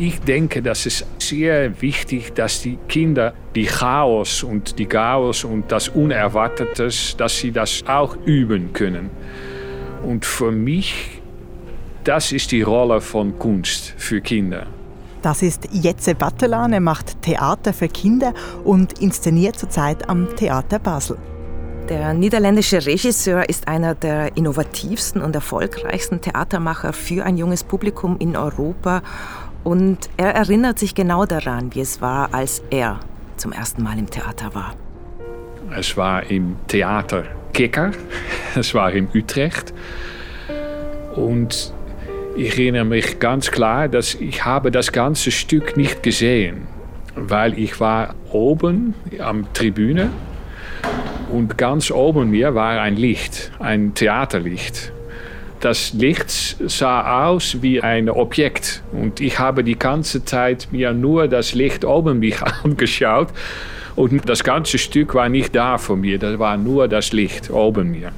Ich denke, dass es sehr wichtig, dass die Kinder die Chaos und die Chaos und das Unerwartete, dass sie das auch üben können. Und für mich, das ist die Rolle von Kunst für Kinder. Das ist Jetze Battelan. Er macht Theater für Kinder und inszeniert zurzeit am Theater Basel. Der niederländische Regisseur ist einer der innovativsten und erfolgreichsten Theatermacher für ein junges Publikum in Europa. Und er erinnert sich genau daran, wie es war, als er zum ersten Mal im Theater war. Es war im Theater Kicker, es war in Utrecht. Und ich erinnere mich ganz klar, dass ich habe das ganze Stück nicht gesehen, weil ich war oben am Tribüne und ganz oben mir war ein Licht, ein Theaterlicht. Das Licht sah aus wie ein Objekt und ich habe die ganze Zeit mir nur das Licht oben mich angeschaut und das ganze Stück war nicht da von mir, da war nur das Licht oben mir.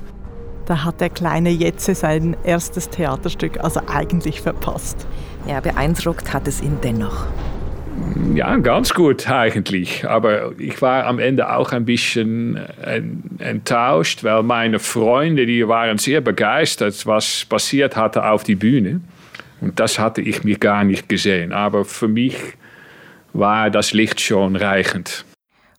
Da hat der kleine Jetze sein erstes Theaterstück also eigentlich verpasst. Ja, beeindruckt hat es ihn dennoch. Ja, ganz gut eigentlich. Aber ich war am Ende auch ein bisschen enttäuscht, weil meine Freunde, die waren sehr begeistert, was passiert hatte auf die Bühne. Und das hatte ich mir gar nicht gesehen. Aber für mich war das Licht schon reichend.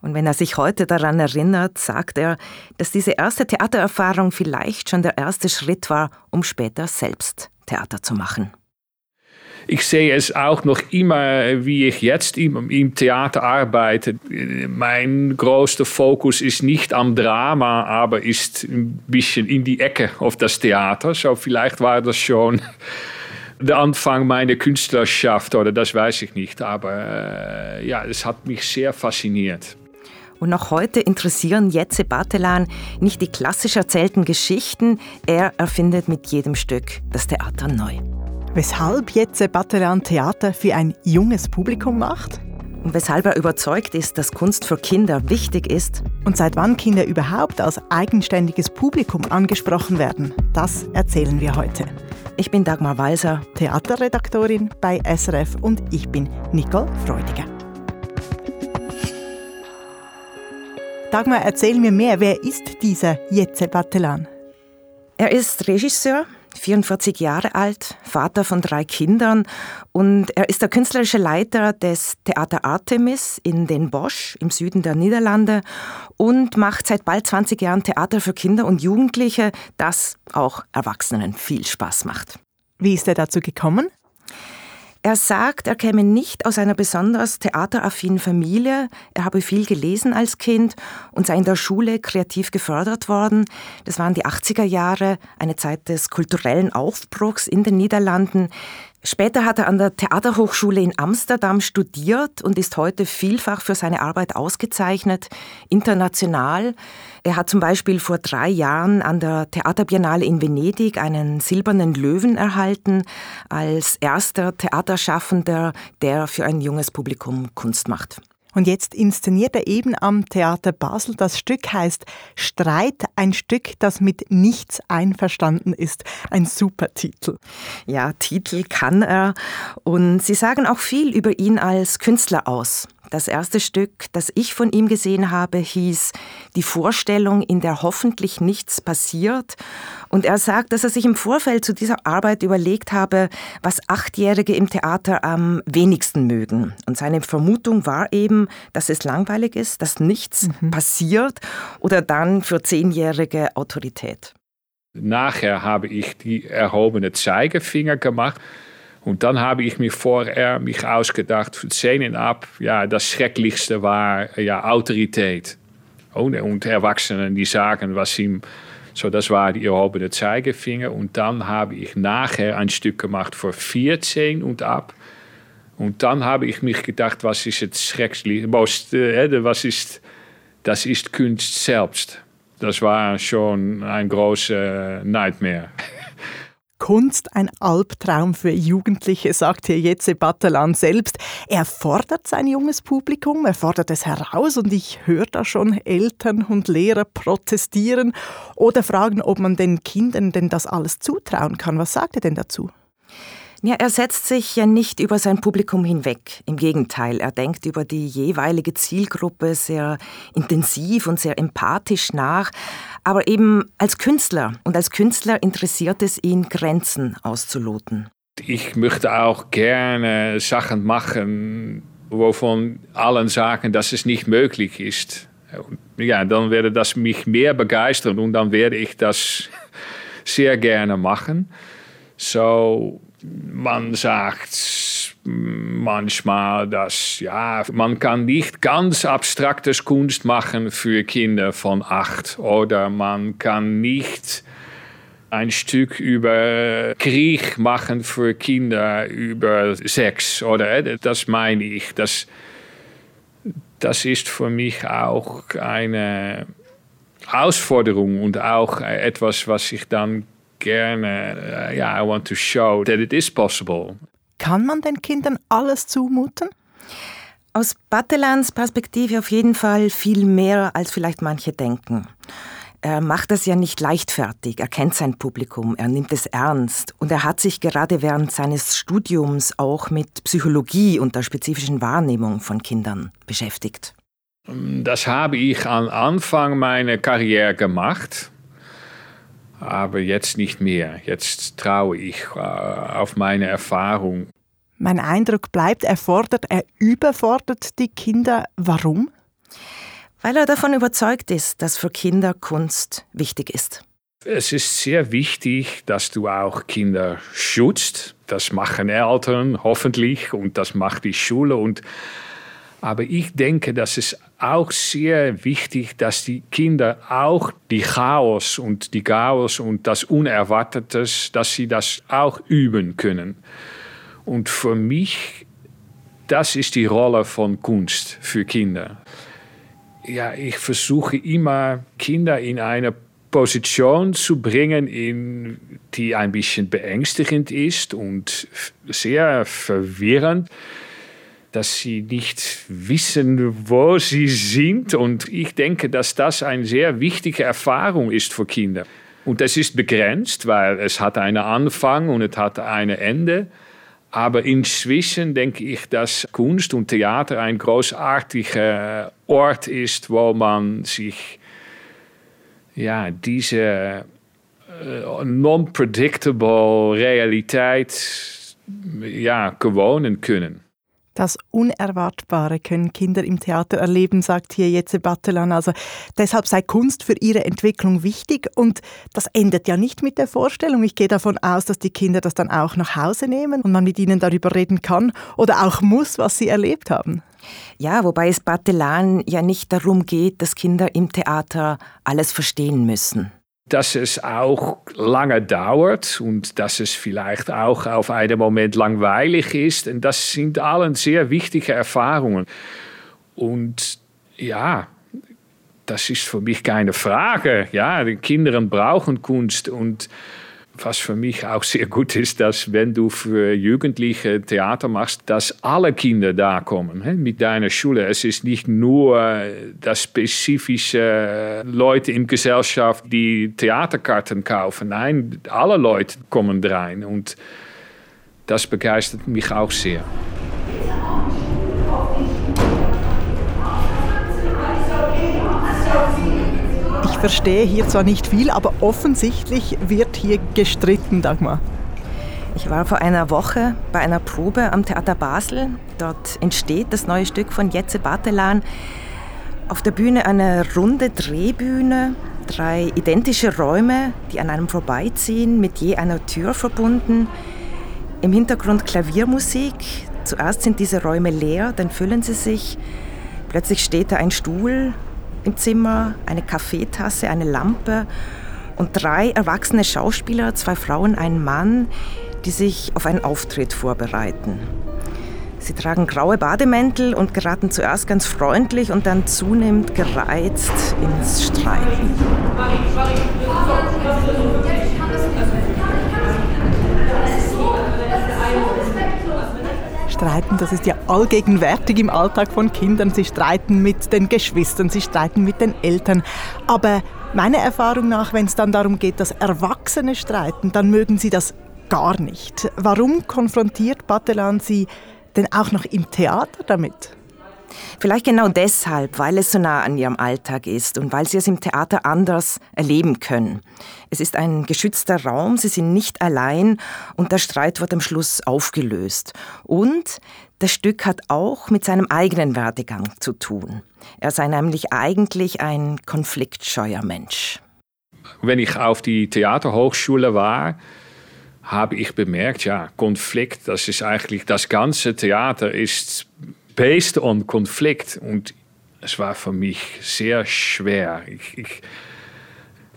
Und wenn er sich heute daran erinnert, sagt er, dass diese erste Theatererfahrung vielleicht schon der erste Schritt war, um später selbst Theater zu machen. Ich sehe es auch noch immer, wie ich jetzt im, im Theater arbeite. Mein größter Fokus ist nicht am Drama, aber ist ein bisschen in die Ecke auf das Theater. So vielleicht war das schon der Anfang meiner Künstlerschaft oder das weiß ich nicht. Aber äh, ja, es hat mich sehr fasziniert. Und noch heute interessieren Jetze Batelan nicht die klassisch erzählten Geschichten, er erfindet mit jedem Stück das Theater neu. Weshalb Jetze Batelan Theater für ein junges Publikum macht? Und weshalb er überzeugt ist, dass Kunst für Kinder wichtig ist. Und seit wann Kinder überhaupt als eigenständiges Publikum angesprochen werden, das erzählen wir heute. Ich bin Dagmar Walser, Theaterredaktorin bei SRF und ich bin Nicole Freudiger. Dagmar, erzähl mir mehr. Wer ist dieser Jetze Batelan? Er ist Regisseur, 44 Jahre alt, Vater von drei Kindern und er ist der künstlerische Leiter des Theater Artemis in Den Bosch im Süden der Niederlande und macht seit bald 20 Jahren Theater für Kinder und Jugendliche, das auch Erwachsenen viel Spaß macht. Wie ist er dazu gekommen? Er sagt, er käme nicht aus einer besonders theateraffinen Familie. Er habe viel gelesen als Kind und sei in der Schule kreativ gefördert worden. Das waren die 80er Jahre, eine Zeit des kulturellen Aufbruchs in den Niederlanden. Später hat er an der Theaterhochschule in Amsterdam studiert und ist heute vielfach für seine Arbeit ausgezeichnet, international. Er hat zum Beispiel vor drei Jahren an der Theaterbiennale in Venedig einen silbernen Löwen erhalten, als erster Theaterschaffender, der für ein junges Publikum Kunst macht. Und jetzt inszeniert er eben am Theater Basel. Das Stück heißt Streit, ein Stück, das mit nichts einverstanden ist. Ein super Titel. Ja, Titel kann er. Und Sie sagen auch viel über ihn als Künstler aus. Das erste Stück, das ich von ihm gesehen habe, hieß Die Vorstellung, in der hoffentlich nichts passiert. Und er sagt, dass er sich im Vorfeld zu dieser Arbeit überlegt habe, was Achtjährige im Theater am wenigsten mögen. Und seine Vermutung war eben, dass es langweilig ist, dass nichts mhm. passiert oder dann für Zehnjährige Autorität. Nachher habe ich die erhobene Zeigefinger gemacht und dann habe ich mir vorher mich ausgedacht, von Szenen ab, ja, das Schrecklichste war ja, Autorität. Und, und Erwachsenen, die sagen, was ihm, so das war die erhobene Zeigefinger. Und dann habe ich nachher ein Stück gemacht für 14 und ab. Und dann habe ich mich gedacht, was ist das Schrecklichste, was ist, das ist Kunst selbst. Das war schon ein großer Nightmare. Kunst ein Albtraum für Jugendliche, sagt hier Jetze Batalan selbst. Er fordert sein junges Publikum, er fordert es heraus und ich höre da schon Eltern und Lehrer protestieren oder fragen, ob man den Kindern denn das alles zutrauen kann. Was sagt er denn dazu? Ja, er setzt sich ja nicht über sein Publikum hinweg. Im Gegenteil, er denkt über die jeweilige Zielgruppe sehr intensiv und sehr empathisch nach. Aber eben als Künstler. Und als Künstler interessiert es ihn, Grenzen auszuloten. Ich möchte auch gerne Sachen machen, wovon allen sagen, dass es nicht möglich ist. Ja, dann werde das mich mehr begeistern und dann werde ich das sehr gerne machen. So, man sagt manchmal, dass ja, man kann nicht ganz abstraktes Kunst machen für Kinder von acht oder man kann nicht ein Stück über Krieg machen für Kinder über Sex oder das meine ich. Das, das ist für mich auch eine Herausforderung und auch etwas, was ich dann gerne, uh, ja, I want to show that it is possible. Kann man den Kindern alles zumuten? Aus Batelans Perspektive auf jeden Fall viel mehr, als vielleicht manche denken. Er macht das ja nicht leichtfertig, er kennt sein Publikum, er nimmt es ernst und er hat sich gerade während seines Studiums auch mit Psychologie und der spezifischen Wahrnehmung von Kindern beschäftigt. Das habe ich am Anfang meiner Karriere gemacht aber jetzt nicht mehr. Jetzt traue ich äh, auf meine Erfahrung. Mein Eindruck bleibt, er fordert, er überfordert die Kinder. Warum? Weil er davon überzeugt ist, dass für Kinder Kunst wichtig ist. Es ist sehr wichtig, dass du auch Kinder schützt. Das machen Eltern hoffentlich und das macht die Schule. Und aber ich denke, dass es auch sehr wichtig, dass die Kinder auch die Chaos und die Chaos und das Unerwartete, dass sie das auch üben können. Und für mich, das ist die Rolle von Kunst für Kinder. Ja, ich versuche immer Kinder in eine Position zu bringen, in, die ein bisschen beängstigend ist und sehr verwirrend dass sie nicht wissen, wo sie sind. Und ich denke, dass das eine sehr wichtige Erfahrung ist für Kinder. Und das ist begrenzt, weil es hat einen Anfang und es hat ein Ende. Aber inzwischen denke ich, dass Kunst und Theater ein großartiger Ort ist, wo man sich ja, diese äh, non-predictable Realität ja, gewohnen können. Das Unerwartbare können Kinder im Theater erleben, sagt hier Jetze Battelan. Also deshalb sei Kunst für ihre Entwicklung wichtig und das endet ja nicht mit der Vorstellung. Ich gehe davon aus, dass die Kinder das dann auch nach Hause nehmen und man mit ihnen darüber reden kann oder auch muss, was sie erlebt haben. Ja, wobei es Battelan ja nicht darum geht, dass Kinder im Theater alles verstehen müssen dass es auch lange dauert und dass es vielleicht auch auf einen Moment langweilig ist. Und das sind allen sehr wichtige Erfahrungen. Und ja, das ist für mich keine Frage. Ja, die Kinder brauchen Kunst und was für mich auch sehr gut ist, dass wenn du für Jugendliche Theater machst, dass alle Kinder da kommen mit deiner Schule. Es ist nicht nur das spezifische Leute in Gesellschaft, die Theaterkarten kaufen. Nein, alle Leute kommen rein und das begeistert mich auch sehr. Verstehe hier zwar nicht viel, aber offensichtlich wird hier gestritten, Dagmar. Ich war vor einer Woche bei einer Probe am Theater Basel. Dort entsteht das neue Stück von Jetze Bartelan. Auf der Bühne eine runde Drehbühne, drei identische Räume, die an einem vorbeiziehen, mit je einer Tür verbunden. Im Hintergrund Klaviermusik. Zuerst sind diese Räume leer, dann füllen sie sich. Plötzlich steht da ein Stuhl, im Zimmer, eine Kaffeetasse, eine Lampe und drei erwachsene Schauspieler, zwei Frauen, ein Mann, die sich auf einen Auftritt vorbereiten. Sie tragen graue Bademäntel und geraten zuerst ganz freundlich und dann zunehmend gereizt ins Streiten. Streiten, das ist ja allgegenwärtig im Alltag von Kindern. Sie streiten mit den Geschwistern, sie streiten mit den Eltern. Aber meiner Erfahrung nach, wenn es dann darum geht, dass Erwachsene streiten, dann mögen sie das gar nicht. Warum konfrontiert Batelan Sie denn auch noch im Theater damit? Vielleicht genau deshalb, weil es so nah an ihrem Alltag ist und weil sie es im Theater anders erleben können. Es ist ein geschützter Raum, sie sind nicht allein und der Streit wird am Schluss aufgelöst. Und das Stück hat auch mit seinem eigenen Werdegang zu tun. Er sei nämlich eigentlich ein konfliktscheuer Mensch. Wenn ich auf die Theaterhochschule war, habe ich bemerkt, ja, Konflikt, das ist eigentlich das ganze Theater ist based on Konflikt und es war für mich sehr schwer. Ich, ich,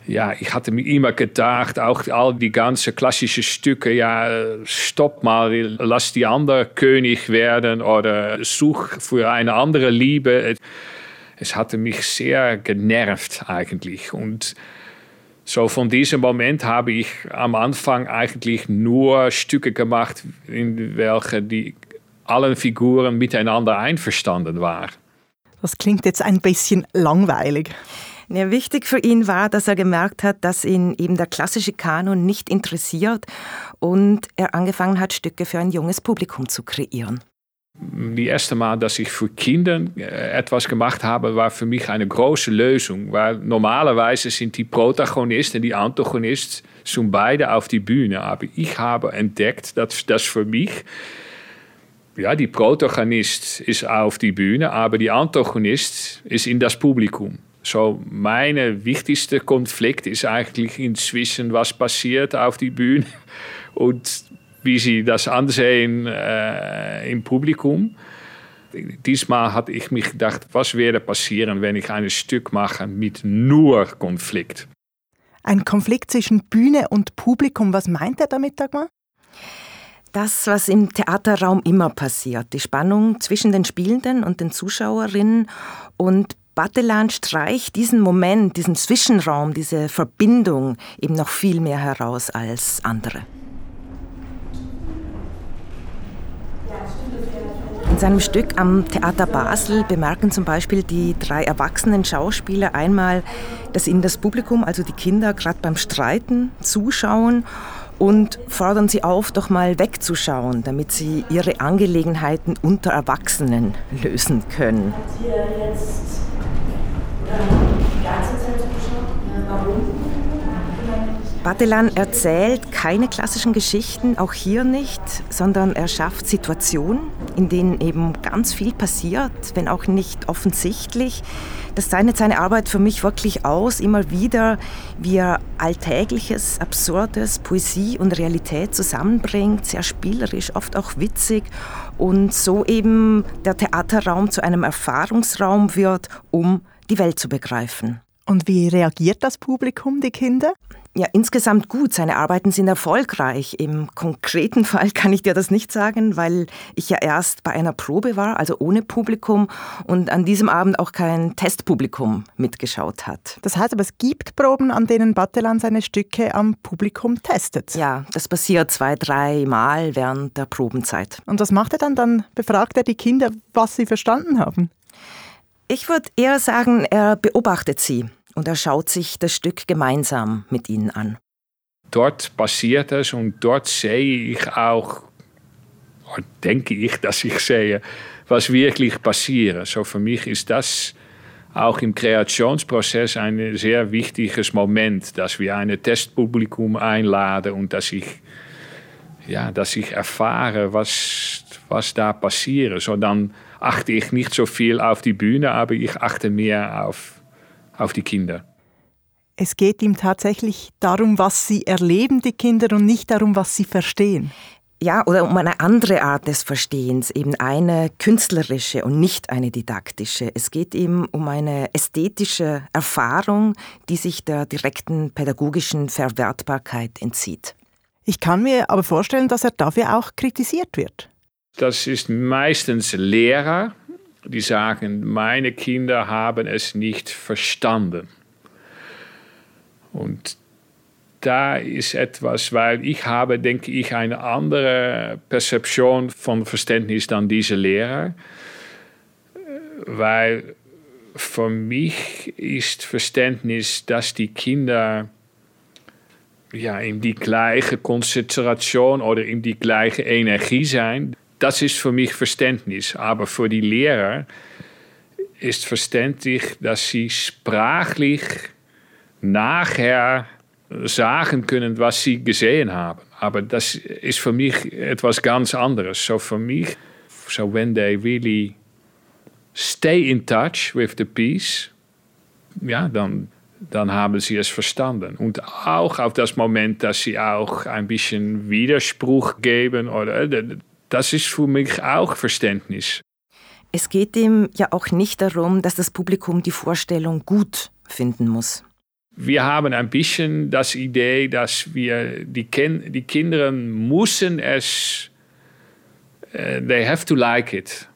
ja, ich hatte mir immer gedacht, auch all die ganzen klassischen Stücke, ja, stopp mal, lass die andere König werden oder such für eine andere Liebe. Es hatte mich sehr genervt eigentlich und so von diesem Moment habe ich am Anfang eigentlich nur Stücke gemacht, in welchen die allen Figuren miteinander einverstanden waren. Das klingt jetzt ein bisschen langweilig. Ja, wichtig für ihn war, dass er gemerkt hat, dass ihn eben der klassische Kanon nicht interessiert und er angefangen hat, Stücke für ein junges Publikum zu kreieren. Die erste Mal, dass ich für Kinder äh, etwas gemacht habe, war für mich eine große Lösung, weil normalerweise sind die Protagonist und die Antagonist schon beide auf die Bühne. Aber ich habe entdeckt, dass das für mich ja, die Protagonist ist auf die Bühne, aber die Antagonist ist in das Publikum. So, mein wichtigster Konflikt ist eigentlich inzwischen, was passiert auf die Bühne und wie sie das ansehen äh, im Publikum. Diesmal hatte ich mich gedacht, was würde passieren, wenn ich ein Stück mache mit nur Konflikt? Ein Konflikt zwischen Bühne und Publikum, was meint er damit, Dagmar? Das, was im Theaterraum immer passiert. Die Spannung zwischen den Spielenden und den Zuschauerinnen. Und Batelan streicht diesen Moment, diesen Zwischenraum, diese Verbindung eben noch viel mehr heraus als andere. In seinem Stück am Theater Basel bemerken zum Beispiel die drei erwachsenen Schauspieler einmal, dass ihnen das Publikum, also die Kinder, gerade beim Streiten zuschauen und fordern sie auf, doch mal wegzuschauen, damit sie ihre Angelegenheiten unter Erwachsenen lösen können. Hier jetzt die ganze Zeit zugeschaut? Warum? Batelan erzählt keine klassischen Geschichten, auch hier nicht, sondern er schafft Situationen, in denen eben ganz viel passiert, wenn auch nicht offensichtlich. Das zeichnet seine Arbeit für mich wirklich aus, immer wieder, wie er Alltägliches, Absurdes, Poesie und Realität zusammenbringt, sehr spielerisch, oft auch witzig und so eben der Theaterraum zu einem Erfahrungsraum wird, um die Welt zu begreifen. Und wie reagiert das Publikum, die Kinder? Ja, insgesamt gut. Seine Arbeiten sind erfolgreich. Im konkreten Fall kann ich dir das nicht sagen, weil ich ja erst bei einer Probe war, also ohne Publikum und an diesem Abend auch kein Testpublikum mitgeschaut hat. Das heißt aber, es gibt Proben, an denen Battelan seine Stücke am Publikum testet. Ja, das passiert zwei, drei Mal während der Probenzeit. Und was macht er dann? Dann befragt er die Kinder, was sie verstanden haben. Ich würde eher sagen, er beobachtet sie und er schaut sich das Stück gemeinsam mit ihnen an. Dort passiert es und dort sehe ich auch, denke ich, dass ich sehe, was wirklich passiert. So für mich ist das auch im Kreationsprozess ein sehr wichtiges Moment, dass wir ein Testpublikum einladen und dass ich, ja, dass ich erfahre, was, was da passiert. So dann achte ich nicht so viel auf die Bühne, aber ich achte mehr auf, auf die Kinder. Es geht ihm tatsächlich darum, was sie erleben, die Kinder, und nicht darum, was sie verstehen. Ja, oder um eine andere Art des Verstehens, eben eine künstlerische und nicht eine didaktische. Es geht ihm um eine ästhetische Erfahrung, die sich der direkten pädagogischen Verwertbarkeit entzieht. Ich kann mir aber vorstellen, dass er dafür auch kritisiert wird. Das ist meistens Lehrer, die sagen, meine Kinder haben es nicht verstanden. Und da ist etwas, weil ich habe, denke ich, eine andere Perzeption von Verständnis dann diese Lehrer. Weil für mich ist Verständnis, dass die Kinder ja, in die gleiche Konzentration oder in die gleiche Energie sein. Das ist für mich Verständnis. Aber für die Lehrer ist verständlich, dass sie sprachlich nachher sagen können, was sie gesehen haben. Aber das ist für mich etwas ganz anderes. So für mich, so when they really stay in touch with the piece, ja, dann, dann haben sie es verstanden. Und auch auf das Moment, dass sie auch ein bisschen Widerspruch geben, oder, das ist für mich auch Verständnis. Es geht ihm ja auch nicht darum, dass das Publikum die Vorstellung gut finden muss. Wir haben ein bisschen das Idee, dass wir die, Kin die Kinder müssen es, uh, they have to like it,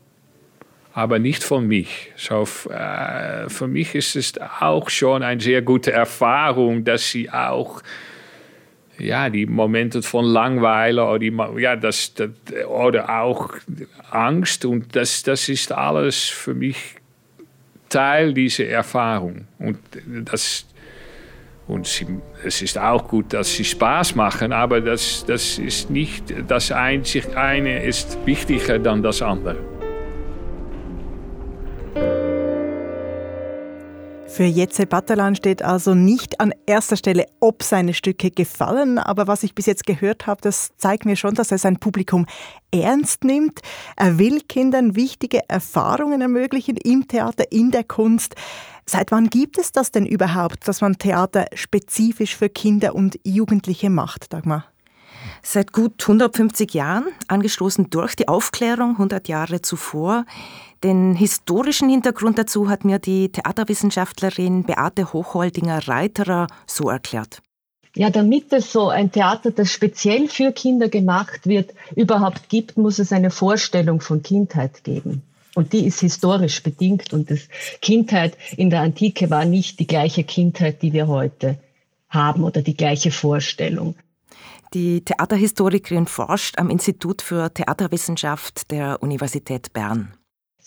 aber nicht von mich. So, uh, für mich ist es auch schon eine sehr gute Erfahrung, dass sie auch ja, die Momente von Langweile oder, ja, das, das, oder auch Angst. Und das, das ist alles für mich Teil dieser Erfahrung. Und, das, und sie, es ist auch gut, dass sie Spaß machen, aber das, das ist nicht das einzig eine ist wichtiger dann das andere. Für Jetze Batalan steht also nicht an erster Stelle, ob seine Stücke gefallen, aber was ich bis jetzt gehört habe, das zeigt mir schon, dass er sein Publikum ernst nimmt. Er will Kindern wichtige Erfahrungen ermöglichen im Theater, in der Kunst. Seit wann gibt es das denn überhaupt, dass man Theater spezifisch für Kinder und Jugendliche macht, Dagmar? Seit gut 150 Jahren, angestoßen durch die Aufklärung 100 Jahre zuvor. Den historischen Hintergrund dazu hat mir die Theaterwissenschaftlerin Beate Hochholdinger-Reiterer so erklärt. Ja, damit es so ein Theater, das speziell für Kinder gemacht wird, überhaupt gibt, muss es eine Vorstellung von Kindheit geben. Und die ist historisch bedingt. Und das Kindheit in der Antike war nicht die gleiche Kindheit, die wir heute haben oder die gleiche Vorstellung. Die Theaterhistorikerin forscht am Institut für Theaterwissenschaft der Universität Bern.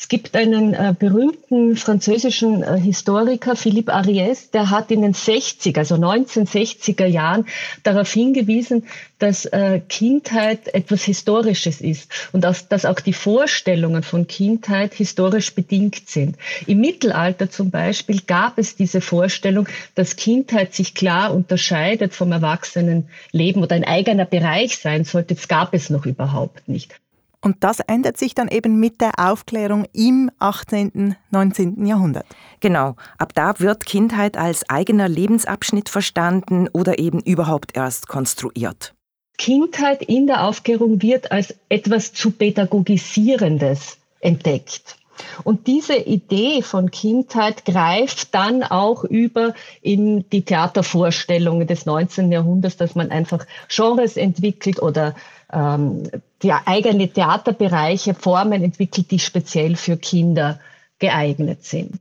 Es gibt einen äh, berühmten französischen äh, Historiker, Philippe Ariès, der hat in den 60er, also 1960er Jahren darauf hingewiesen, dass äh, Kindheit etwas Historisches ist und dass, dass auch die Vorstellungen von Kindheit historisch bedingt sind. Im Mittelalter zum Beispiel gab es diese Vorstellung, dass Kindheit sich klar unterscheidet vom Erwachsenenleben oder ein eigener Bereich sein sollte. Das gab es noch überhaupt nicht. Und das ändert sich dann eben mit der Aufklärung im 18., 19. Jahrhundert. Genau, ab da wird Kindheit als eigener Lebensabschnitt verstanden oder eben überhaupt erst konstruiert. Kindheit in der Aufklärung wird als etwas zu pädagogisierendes entdeckt. Und diese Idee von Kindheit greift dann auch über in die Theatervorstellungen des 19. Jahrhunderts, dass man einfach Genres entwickelt oder ähm, die eigene Theaterbereiche, Formen entwickelt, die speziell für Kinder geeignet sind.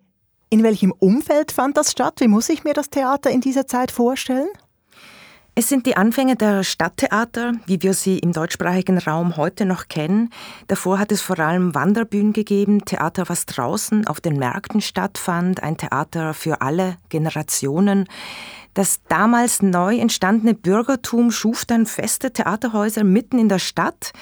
In welchem Umfeld fand das statt? Wie muss ich mir das Theater in dieser Zeit vorstellen? Es sind die Anfänge der Stadttheater, wie wir sie im deutschsprachigen Raum heute noch kennen. Davor hat es vor allem Wanderbühnen gegeben, Theater, was draußen auf den Märkten stattfand, ein Theater für alle Generationen. Das damals neu entstandene Bürgertum schuf dann feste Theaterhäuser mitten in der Stadt.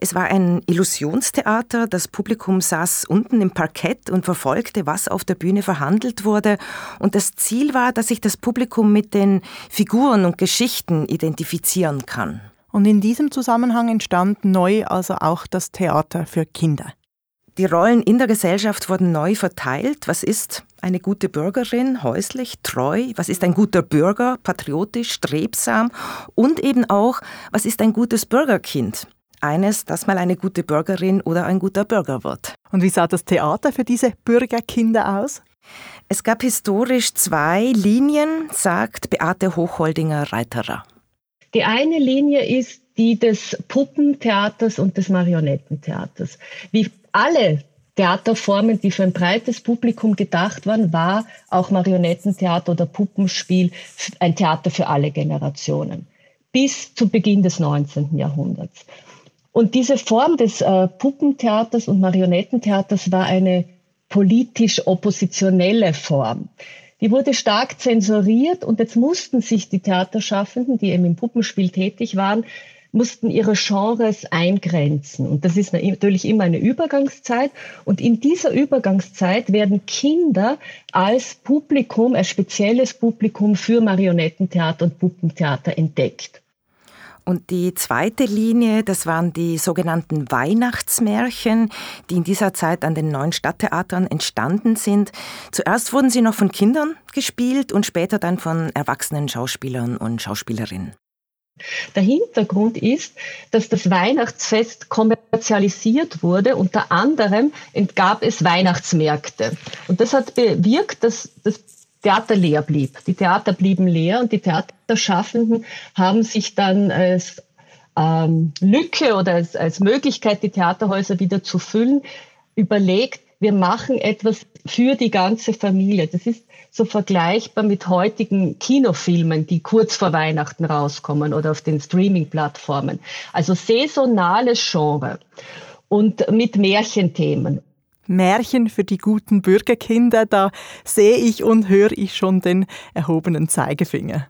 Es war ein Illusionstheater. Das Publikum saß unten im Parkett und verfolgte, was auf der Bühne verhandelt wurde. Und das Ziel war, dass sich das Publikum mit den Figuren und Geschichten identifizieren kann. Und in diesem Zusammenhang entstand neu also auch das Theater für Kinder. Die Rollen in der Gesellschaft wurden neu verteilt. Was ist eine gute Bürgerin, häuslich, treu? Was ist ein guter Bürger, patriotisch, strebsam? Und eben auch, was ist ein gutes Bürgerkind? Eines, das mal eine gute Bürgerin oder ein guter Bürger wird. Und wie sah das Theater für diese Bürgerkinder aus? Es gab historisch zwei Linien, sagt Beate Hochholdinger-Reiterer. Die eine Linie ist die des Puppentheaters und des Marionettentheaters. Wie alle Theaterformen, die für ein breites Publikum gedacht waren, war auch Marionettentheater oder Puppenspiel ein Theater für alle Generationen bis zu Beginn des 19. Jahrhunderts. Und diese Form des äh, Puppentheaters und Marionettentheaters war eine politisch oppositionelle Form. die wurde stark zensuriert und jetzt mussten sich die Theaterschaffenden, die eben im Puppenspiel tätig waren, mussten ihre Genres eingrenzen. Und das ist natürlich immer eine Übergangszeit. Und in dieser Übergangszeit werden Kinder als Publikum, als spezielles Publikum für Marionettentheater und Puppentheater entdeckt. Und die zweite Linie, das waren die sogenannten Weihnachtsmärchen, die in dieser Zeit an den neuen Stadttheatern entstanden sind. Zuerst wurden sie noch von Kindern gespielt und später dann von erwachsenen Schauspielern und Schauspielerinnen. Der Hintergrund ist, dass das Weihnachtsfest kommerzialisiert wurde. Unter anderem gab es Weihnachtsmärkte. Und das hat bewirkt, dass das Theater leer blieb. Die Theater blieben leer und die Theaterschaffenden haben sich dann als ähm, Lücke oder als, als Möglichkeit, die Theaterhäuser wieder zu füllen, überlegt, wir machen etwas für die ganze Familie. Das ist so vergleichbar mit heutigen Kinofilmen, die kurz vor Weihnachten rauskommen oder auf den Streaming-Plattformen. Also saisonales Genre und mit Märchenthemen. Märchen für die guten Bürgerkinder, da sehe ich und höre ich schon den erhobenen Zeigefinger.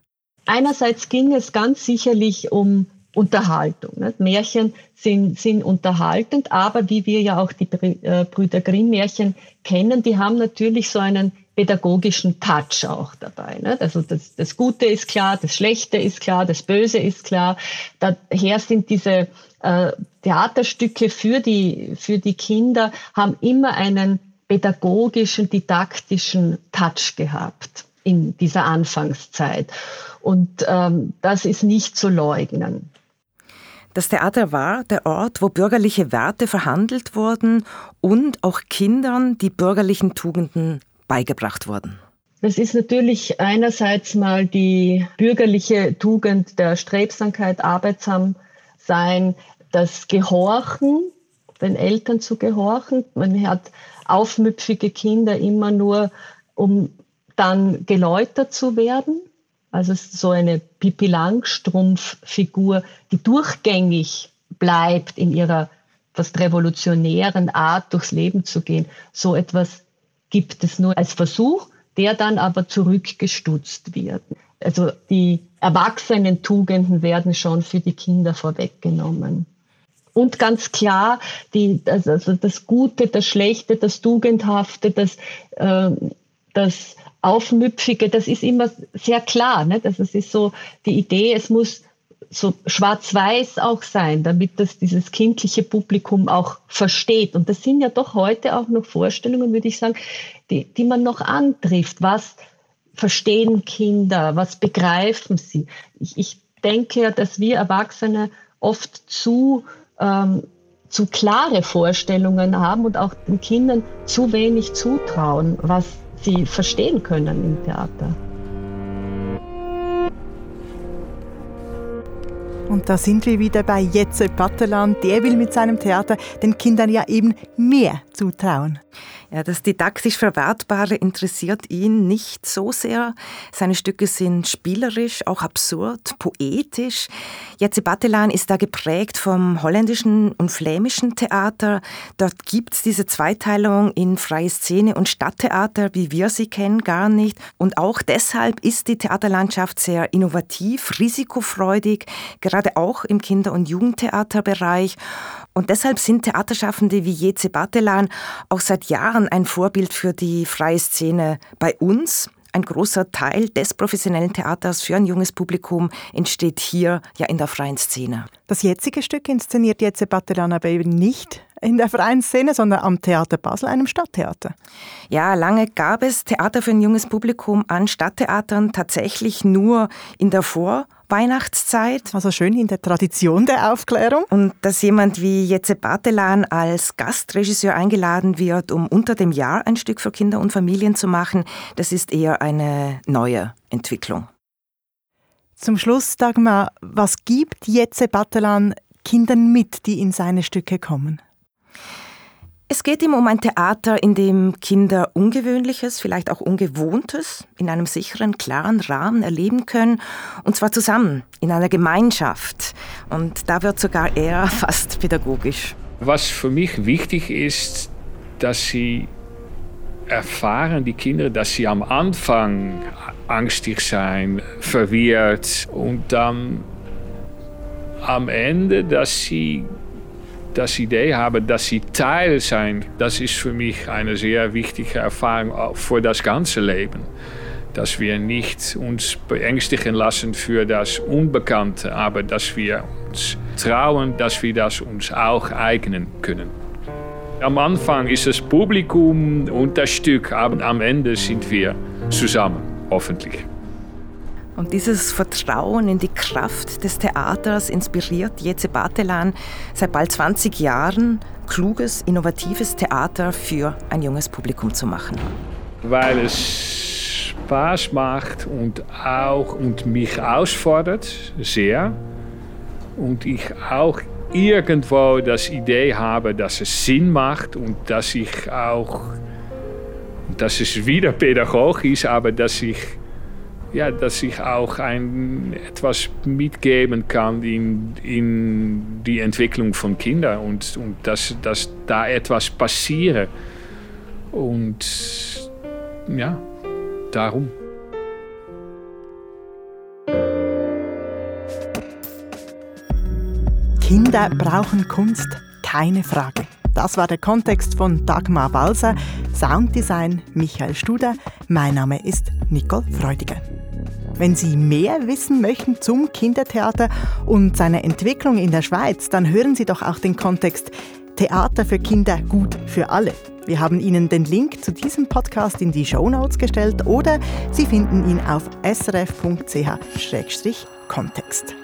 Einerseits ging es ganz sicherlich um Unterhaltung. Nicht? Märchen sind, sind unterhaltend, aber wie wir ja auch die äh, Brüder Grimm-Märchen kennen, die haben natürlich so einen pädagogischen Touch auch dabei. Nicht? Also das, das Gute ist klar, das Schlechte ist klar, das Böse ist klar. Daher sind diese äh, Theaterstücke für die, für die Kinder, haben immer einen pädagogischen, didaktischen Touch gehabt in dieser Anfangszeit. Und ähm, das ist nicht zu leugnen. Das Theater war der Ort, wo bürgerliche Werte verhandelt wurden und auch Kindern die bürgerlichen Tugenden beigebracht wurden. Das ist natürlich einerseits mal die bürgerliche Tugend der Strebsamkeit, arbeitsam sein, das Gehorchen, den Eltern zu gehorchen. Man hat aufmüpfige Kinder immer nur, um dann geläutert zu werden. Also so eine Pippi Langstrumpf-Figur, die durchgängig bleibt in ihrer fast revolutionären Art, durchs Leben zu gehen. So etwas gibt es nur als Versuch, der dann aber zurückgestutzt wird. Also die erwachsenen Tugenden werden schon für die Kinder vorweggenommen. Und ganz klar, die, also das Gute, das Schlechte, das Tugendhafte, das, äh, das Aufmüpfige, das ist immer sehr klar. Ne? Das ist so die Idee, es muss so schwarz-weiß auch sein, damit das dieses kindliche Publikum auch versteht. Und das sind ja doch heute auch noch Vorstellungen, würde ich sagen, die, die man noch antrifft. Was verstehen Kinder? Was begreifen sie? Ich, ich denke ja, dass wir Erwachsene oft zu, ähm, zu klare Vorstellungen haben und auch den Kindern zu wenig zutrauen, was sie verstehen können im Theater. Und da sind wir wieder bei Jetze Pattelan. Der will mit seinem Theater den Kindern ja eben mehr zutrauen. Ja, das didaktisch Verwertbare interessiert ihn nicht so sehr. Seine Stücke sind spielerisch, auch absurd, poetisch. Jetze Battelan ist da geprägt vom holländischen und flämischen Theater. Dort gibt es diese Zweiteilung in freie Szene und Stadttheater, wie wir sie kennen, gar nicht. Und auch deshalb ist die Theaterlandschaft sehr innovativ, risikofreudig, gerade auch im Kinder- und Jugendtheaterbereich. Und deshalb sind Theaterschaffende wie Jeze Battelan auch seit Jahren ein Vorbild für die freie Szene bei uns. Ein großer Teil des professionellen Theaters für ein junges Publikum entsteht hier ja in der freien Szene. Das jetzige Stück inszeniert Jeze Battelan aber eben nicht in der freien Szene, sondern am Theater Basel, einem Stadttheater. Ja, lange gab es Theater für ein junges Publikum an Stadttheatern tatsächlich nur in der Vor- Weihnachtszeit. Also schön in der Tradition der Aufklärung. Und dass jemand wie Jetze Batelan als Gastregisseur eingeladen wird, um unter dem Jahr ein Stück für Kinder und Familien zu machen, das ist eher eine neue Entwicklung. Zum Schluss, Dagmar, was gibt Jetze Batelan Kindern mit, die in seine Stücke kommen? Es geht ihm um ein Theater, in dem Kinder Ungewöhnliches, vielleicht auch Ungewohntes in einem sicheren, klaren Rahmen erleben können. Und zwar zusammen, in einer Gemeinschaft. Und da wird sogar er fast pädagogisch. Was für mich wichtig ist, dass sie erfahren die Kinder, dass sie am Anfang angstig sein, verwirrt und dann am Ende, dass sie das Idee haben, dass sie Teil sein. Das ist für mich eine sehr wichtige Erfahrung für das ganze Leben. Dass wir nicht uns beängstigen lassen für das Unbekannte, aber dass wir uns trauen, dass wir das uns auch eignen können. Am Anfang ist das Publikum und das Stück, aber am Ende sind wir zusammen, hoffentlich. Und dieses Vertrauen in die Kraft des Theaters inspiriert Jeze Batelan seit bald 20 Jahren, kluges, innovatives Theater für ein junges Publikum zu machen. Weil es Spaß macht und auch und mich herausfordert sehr und ich auch irgendwo das Idee habe, dass es Sinn macht und dass ich auch, dass es wieder pädagogisch, aber dass ich, ja, dass ich auch ein, etwas mitgeben kann in, in die Entwicklung von Kindern und, und dass, dass da etwas passiert. Und ja, darum. Kinder brauchen Kunst, keine Frage. Das war der Kontext von Dagmar Walser, Sounddesign Michael Studer. Mein Name ist Nicole Freudiger. Wenn Sie mehr wissen möchten zum Kindertheater und seiner Entwicklung in der Schweiz, dann hören Sie doch auch den Kontext Theater für Kinder gut für alle. Wir haben Ihnen den Link zu diesem Podcast in die Show Notes gestellt oder Sie finden ihn auf srf.ch-kontext.